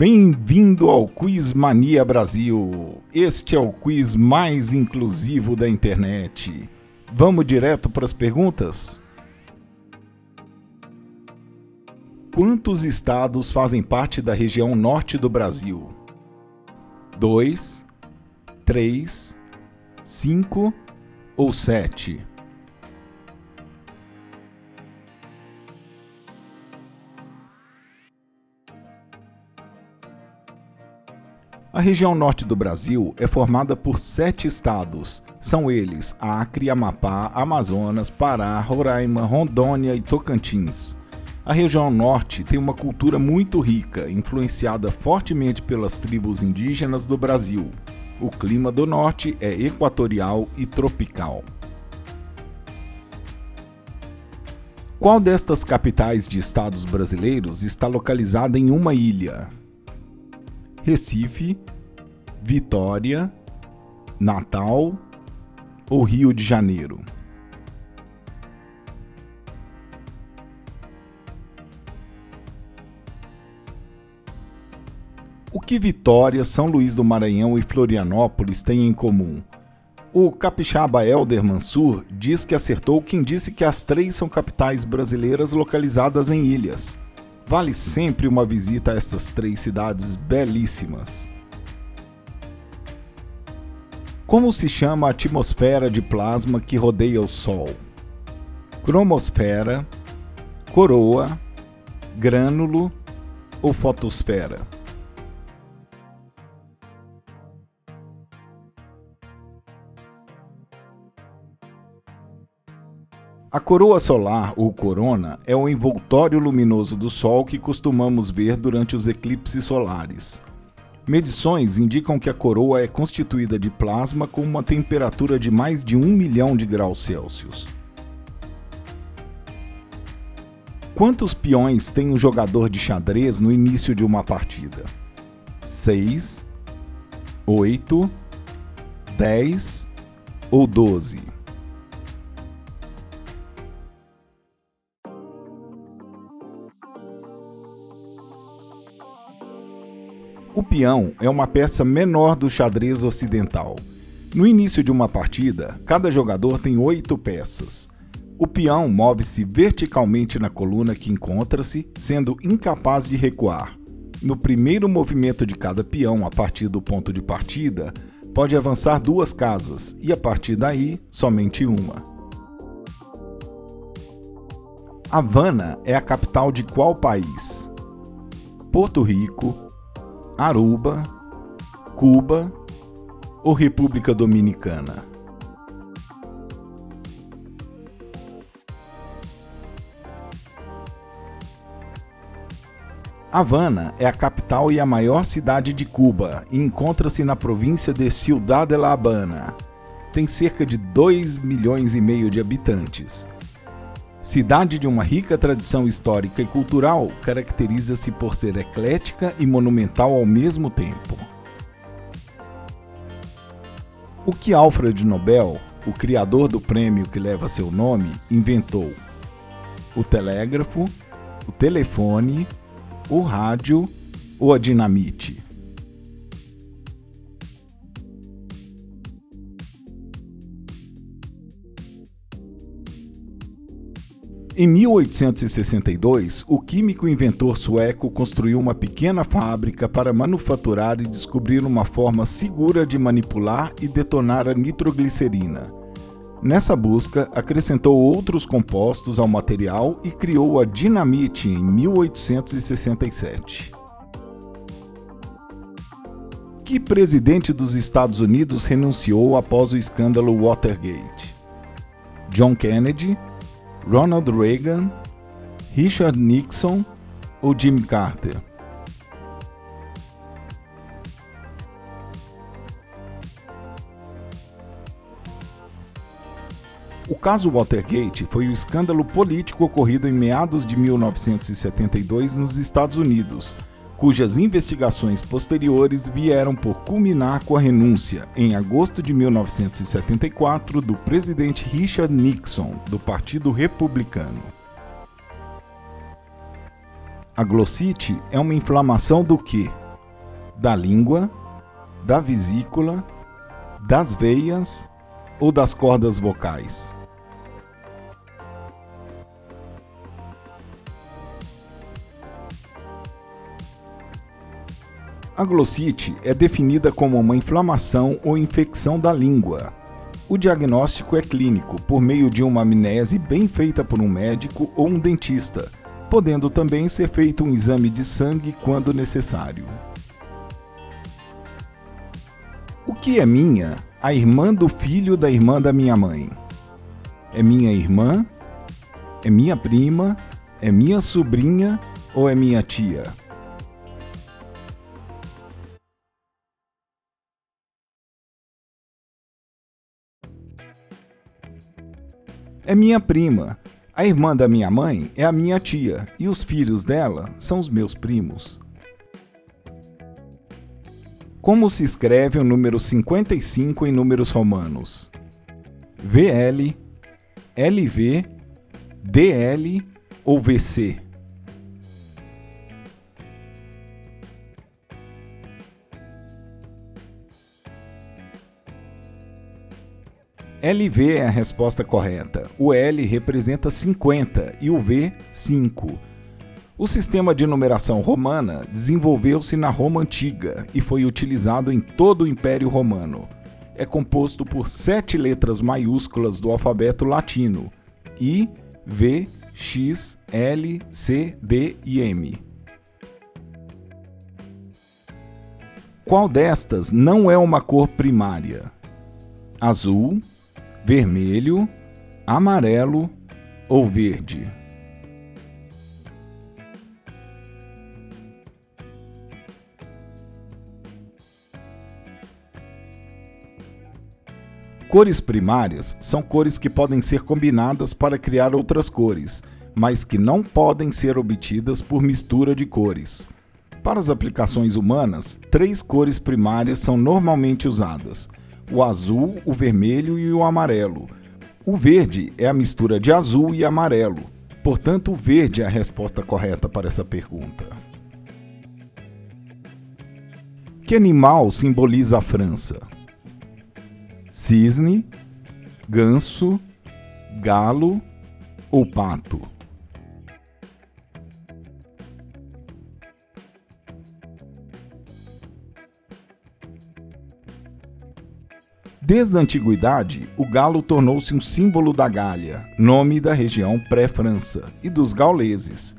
Bem-vindo ao Quiz Mania Brasil. Este é o quiz mais inclusivo da internet. Vamos direto para as perguntas? Quantos estados fazem parte da região norte do Brasil? 2, 3, 5 ou 7? A região norte do Brasil é formada por sete estados. São eles Acre, Amapá, Amazonas, Pará, Roraima, Rondônia e Tocantins. A região norte tem uma cultura muito rica, influenciada fortemente pelas tribos indígenas do Brasil. O clima do norte é equatorial e tropical. Qual destas capitais de estados brasileiros está localizada em uma ilha? Recife, Vitória, Natal ou Rio de Janeiro? O que Vitória, São Luís do Maranhão e Florianópolis têm em comum? O capixaba Helder Mansur diz que acertou quem disse que as três são capitais brasileiras localizadas em ilhas. Vale sempre uma visita a estas três cidades belíssimas. Como se chama a atmosfera de plasma que rodeia o Sol? Cromosfera, coroa, grânulo ou fotosfera? A coroa solar, ou corona, é o envoltório luminoso do Sol que costumamos ver durante os eclipses solares. Medições indicam que a coroa é constituída de plasma com uma temperatura de mais de 1 milhão de graus Celsius. Quantos peões tem um jogador de xadrez no início de uma partida? 6, 8, 10 ou 12? O peão é uma peça menor do xadrez ocidental. No início de uma partida, cada jogador tem oito peças. O peão move-se verticalmente na coluna que encontra-se, sendo incapaz de recuar. No primeiro movimento de cada peão a partir do ponto de partida, pode avançar duas casas e a partir daí, somente uma. Havana é a capital de qual país? Porto Rico, Aruba, Cuba ou República Dominicana? Havana é a capital e a maior cidade de Cuba e encontra-se na província de Ciudad de La Habana. Tem cerca de 2 milhões e meio de habitantes. Cidade de uma rica tradição histórica e cultural, caracteriza-se por ser eclética e monumental ao mesmo tempo. O que Alfred Nobel, o criador do prêmio que leva seu nome, inventou? O telégrafo, o telefone, o rádio ou a dinamite? Em 1862, o químico inventor sueco construiu uma pequena fábrica para manufaturar e descobrir uma forma segura de manipular e detonar a nitroglicerina. Nessa busca, acrescentou outros compostos ao material e criou a dinamite em 1867. Que presidente dos Estados Unidos renunciou após o escândalo Watergate? John Kennedy, Ronald Reagan, Richard Nixon ou Jimmy Carter? O caso Watergate foi o escândalo político ocorrido em meados de 1972 nos Estados Unidos, cujas investigações posteriores vieram por culminar com a renúncia, em agosto de 1974, do presidente Richard Nixon, do Partido Republicano. A glossite é uma inflamação do que? Da língua, da vesícula, das veias ou das cordas vocais? A glossite é definida como uma inflamação ou infecção da língua. O diagnóstico é clínico, por meio de uma amnese bem feita por um médico ou um dentista, podendo também ser feito um exame de sangue quando necessário. O que é minha? A irmã do filho da irmã da minha mãe. É minha irmã? É minha prima? É minha sobrinha ou é minha tia? É minha prima. A irmã da minha mãe é a minha tia e os filhos dela são os meus primos. Como se escreve o número 55 em números romanos? VL, LV, DL ou VC? LV é a resposta correta. O L representa 50 e o V, 5. O sistema de numeração romana desenvolveu-se na Roma Antiga e foi utilizado em todo o Império Romano. É composto por sete letras maiúsculas do alfabeto latino: I, V, X, L, C, D e M. Qual destas não é uma cor primária? Azul, vermelho, amarelo ou verde. Cores primárias são cores que podem ser combinadas para criar outras cores, mas que não podem ser obtidas por mistura de cores. Para as aplicações humanas, três cores primárias são normalmente usadas: o azul, o vermelho e o amarelo. O verde é a mistura de azul e amarelo. Portanto, o verde é a resposta correta para essa pergunta. Que animal simboliza a França? Cisne, ganso, galo ou pato? Desde a antiguidade, o galo tornou-se um símbolo da Gália, nome da região pré-França, e dos gauleses.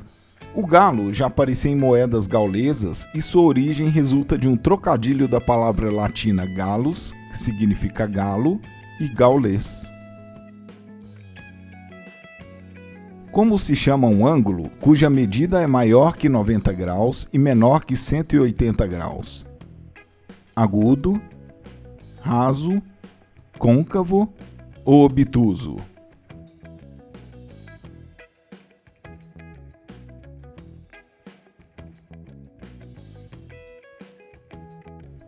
O galo já aparecia em moedas gaulesas e sua origem resulta de um trocadilho da palavra latina galus, que significa galo, e gaulês. Como se chama um ângulo cuja medida é maior que 90 graus e menor que 180 graus? Agudo, raso, côncavo ou obtuso?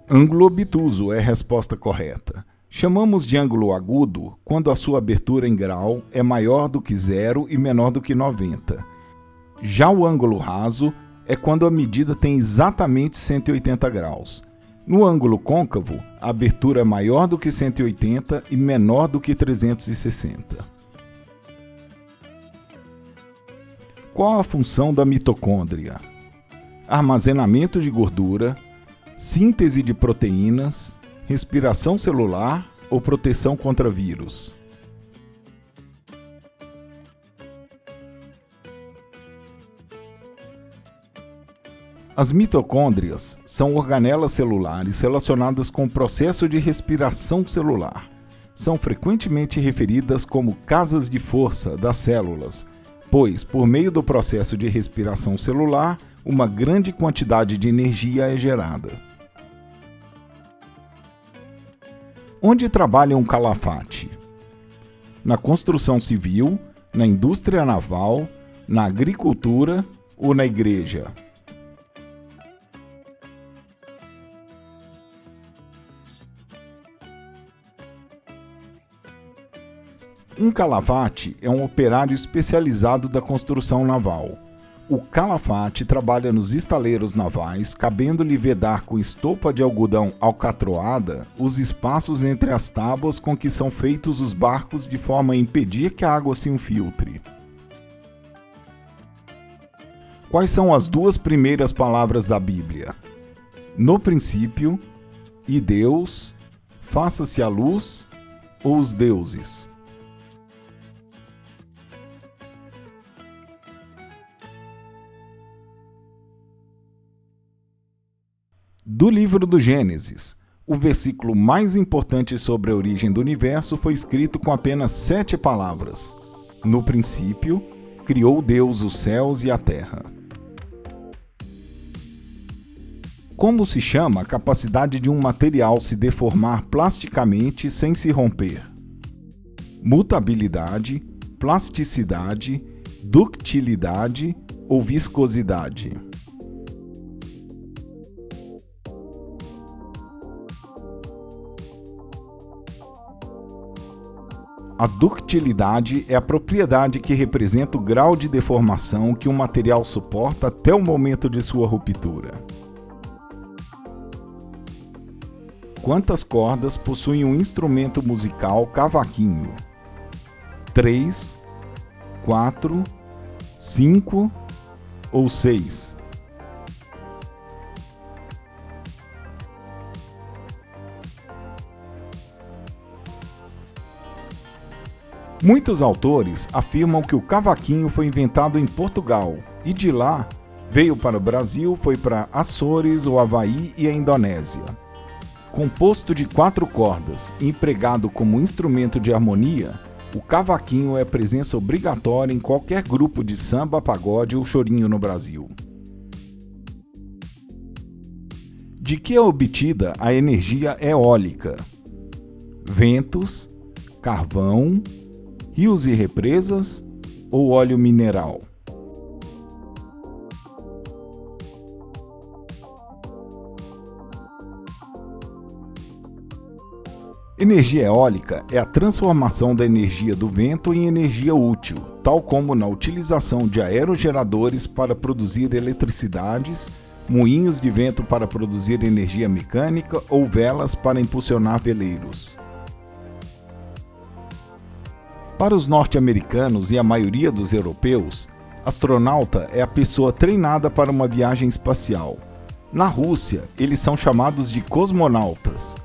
Ângulo obtuso é a resposta correta. Chamamos de ângulo agudo quando a sua abertura em grau é maior do que zero e menor do que 90. Já o ângulo raso é quando a medida tem exatamente 180 graus. No ângulo côncavo, a abertura é maior do que 180 e menor do que 360. Qual a função da mitocôndria? Armazenamento de gordura, síntese de proteínas, respiração celular ou proteção contra vírus? As mitocôndrias são organelas celulares relacionadas com o processo de respiração celular. São frequentemente referidas como casas de força das células, pois, por meio do processo de respiração celular, uma grande quantidade de energia é gerada. Onde trabalha um calafate? Na construção civil, na indústria naval, na agricultura ou na igreja? Um calavate é um operário especializado da construção naval. o Calafate trabalha nos estaleiros navais, cabendo-lhe vedar com estopa de algodão alcatroada os espaços entre as tábuas com que são feitos os barcos de forma a impedir que a água se infiltre. Quais são as duas primeiras palavras da Bíblia? No princípio, e Deus, faça-se a luz, ou os deuses? Do livro do Gênesis, o versículo mais importante sobre a origem do universo foi escrito com apenas sete palavras. No princípio, criou Deus os céus e a terra. Como se chama a capacidade de um material se deformar plasticamente sem se romper? Mutabilidade, plasticidade, ductilidade ou viscosidade? A ductilidade é a propriedade que representa o grau de deformação que um material suporta até o momento de sua ruptura. Quantas cordas possui um instrumento musical cavaquinho? 3, 4, 5 ou 6? Muitos autores afirmam que o cavaquinho foi inventado em Portugal e de lá veio para o Brasil, foi para Açores, o Havaí e a Indonésia. Composto de quatro cordas e empregado como instrumento de harmonia, o cavaquinho é presença obrigatória em qualquer grupo de samba, pagode ou chorinho no Brasil. De que é obtida a energia eólica? Ventos, carvão, rios e represas ou óleo mineral? Energia eólica é a transformação da energia do vento em energia útil, tal como na utilização de aerogeradores para produzir eletricidades, moinhos de vento para produzir energia mecânica ou velas para impulsionar veleiros. Para os norte-americanos e a maioria dos europeus, astronauta é a pessoa treinada para uma viagem espacial. Na Rússia, eles são chamados de cosmonautas.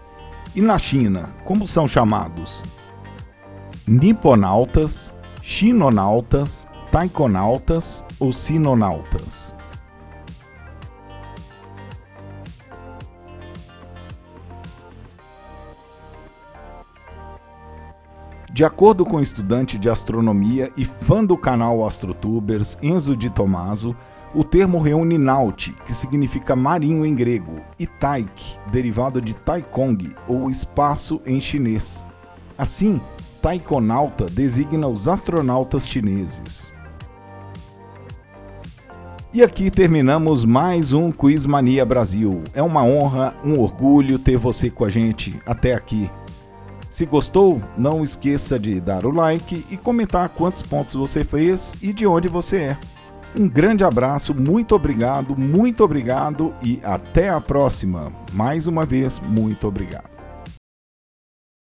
E na China, como são chamados? Niponautas, Chinonautas, Taikonautas ou Sinonautas. De acordo com o estudante de astronomia e fã do canal AstroTubers Enzo Di Tomaso, o termo reúne naut, que significa marinho em grego, e taik, derivado de taikong, ou espaço em chinês. Assim, taikonauta designa os astronautas chineses. E aqui terminamos mais um Quiz Mania Brasil. É uma honra, um orgulho ter você com a gente até aqui. Se gostou, não esqueça de dar o like e comentar quantos pontos você fez e de onde você é. Um grande abraço, muito obrigado, muito obrigado e até a próxima. Mais uma vez, muito obrigado.